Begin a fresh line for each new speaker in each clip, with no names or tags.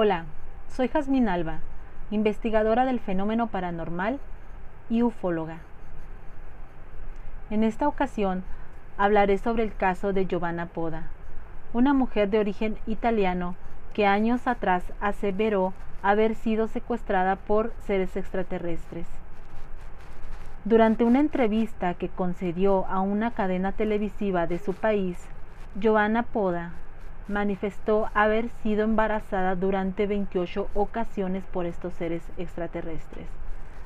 Hola, soy Jazmín Alba, investigadora del fenómeno paranormal y ufóloga. En esta ocasión hablaré sobre el caso de Giovanna Poda, una mujer de origen italiano que años atrás aseveró haber sido secuestrada por seres extraterrestres. Durante una entrevista que concedió a una cadena televisiva de su país, Giovanna Poda manifestó haber sido embarazada durante 28 ocasiones por estos seres extraterrestres,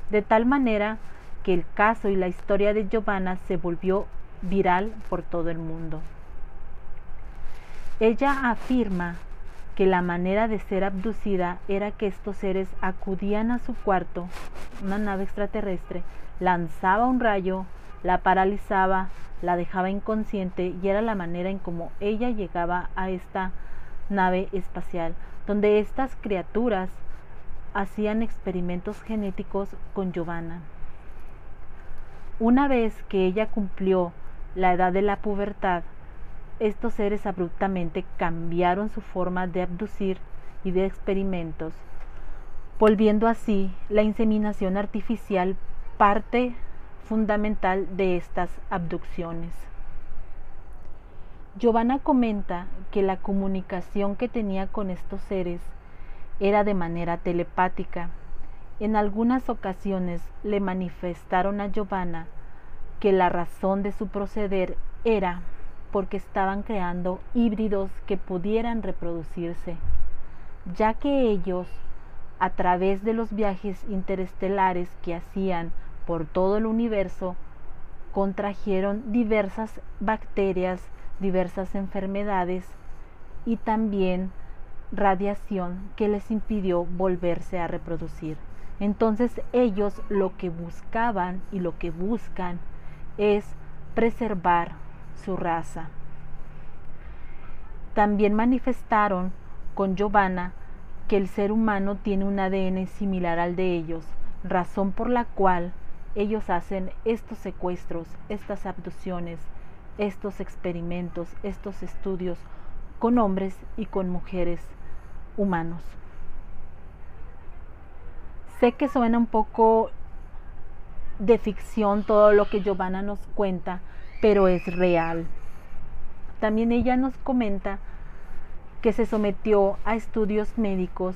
de tal manera que el caso y la historia de Giovanna se volvió viral por todo el mundo. Ella afirma que la manera de ser abducida era que estos seres acudían a su cuarto, una nave extraterrestre, lanzaba un rayo, la paralizaba, la dejaba inconsciente y era la manera en cómo ella llegaba a esta nave espacial, donde estas criaturas hacían experimentos genéticos con Giovanna. Una vez que ella cumplió la edad de la pubertad, estos seres abruptamente cambiaron su forma de abducir y de experimentos, volviendo así la inseminación artificial parte fundamental de estas abducciones. Giovanna comenta que la comunicación que tenía con estos seres era de manera telepática. En algunas ocasiones le manifestaron a Giovanna que la razón de su proceder era porque estaban creando híbridos que pudieran reproducirse, ya que ellos, a través de los viajes interestelares que hacían por todo el universo, contrajeron diversas bacterias, diversas enfermedades y también radiación que les impidió volverse a reproducir. Entonces ellos lo que buscaban y lo que buscan es preservar su raza. También manifestaron con Giovanna que el ser humano tiene un ADN similar al de ellos, razón por la cual ellos hacen estos secuestros, estas abducciones, estos experimentos, estos estudios con hombres y con mujeres humanos. Sé que suena un poco de ficción todo lo que Giovanna nos cuenta, pero es real. También ella nos comenta que se sometió a estudios médicos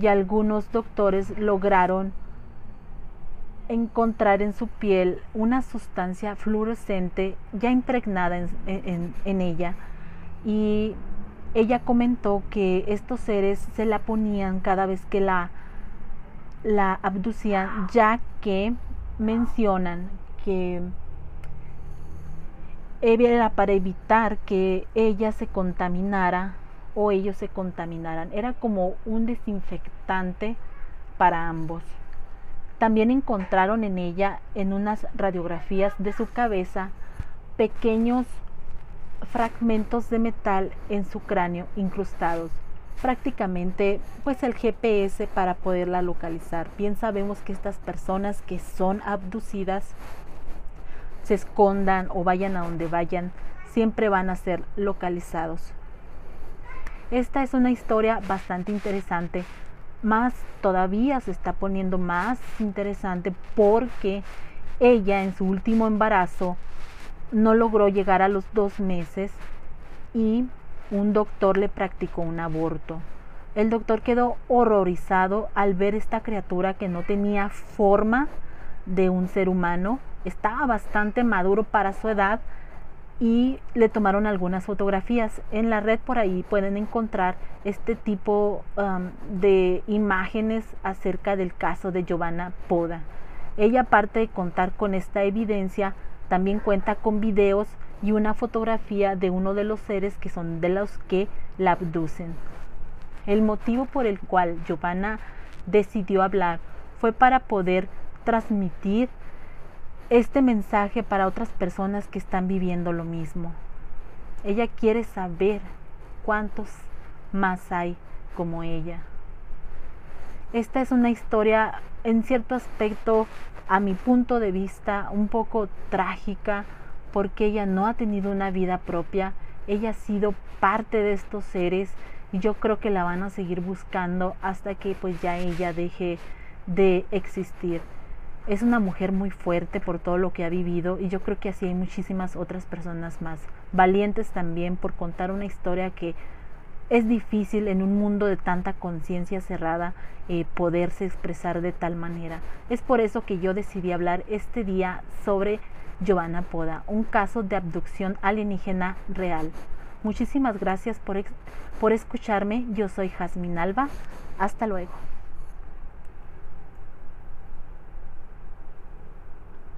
y algunos doctores lograron encontrar en su piel una sustancia fluorescente ya impregnada en, ella y ella comentó que estos seres se la ponían cada vez que la, la abducían ya que mencionan que era para evitar que ella se contaminara o ellos se contaminaran. Era como un desinfectante para ambos. También encontraron en ella, en unas radiografías de su cabeza, pequeños fragmentos de metal en su cráneo incrustados, prácticamente pues el GPS para poderla localizar. Bien sabemos que estas personas que son abducidas se escondan o vayan a donde vayan, siempre van a ser localizados. Esta es una historia bastante interesante más todavía se está poniendo más interesante porque ella en su último embarazo no logró llegar a los dos meses y un doctor le practicó un aborto. El doctor quedó horrorizado al ver esta criatura que no tenía forma de un ser humano, estaba bastante maduro para su edad, y le tomaron algunas fotografías. En la red por ahí pueden encontrar este tipo um, de imágenes acerca del caso de Giovanna Poda. Ella aparte de contar con esta evidencia, también cuenta con videos y una fotografía de uno de los seres que son de los que la abducen. El motivo por el cual Giovanna decidió hablar fue para poder transmitir este mensaje para otras personas que están viviendo lo mismo. Ella quiere saber cuántos más hay como ella. Esta es una historia en cierto aspecto, a mi punto de vista, un poco trágica porque ella no ha tenido una vida propia, ella ha sido parte de estos seres, y yo creo que la van a seguir buscando hasta que pues ya ella deje de existir. Es una mujer muy fuerte por todo lo que ha vivido y yo creo que así hay muchísimas otras personas más, valientes también por contar una historia que es difícil en un mundo de tanta conciencia cerrada eh, poderse expresar de tal manera. Es por eso que yo decidí hablar este día sobre Giovanna Poda, un caso de abducción alienígena real. Muchísimas gracias por, por escucharme. Yo soy Jazmín Alba. Hasta luego.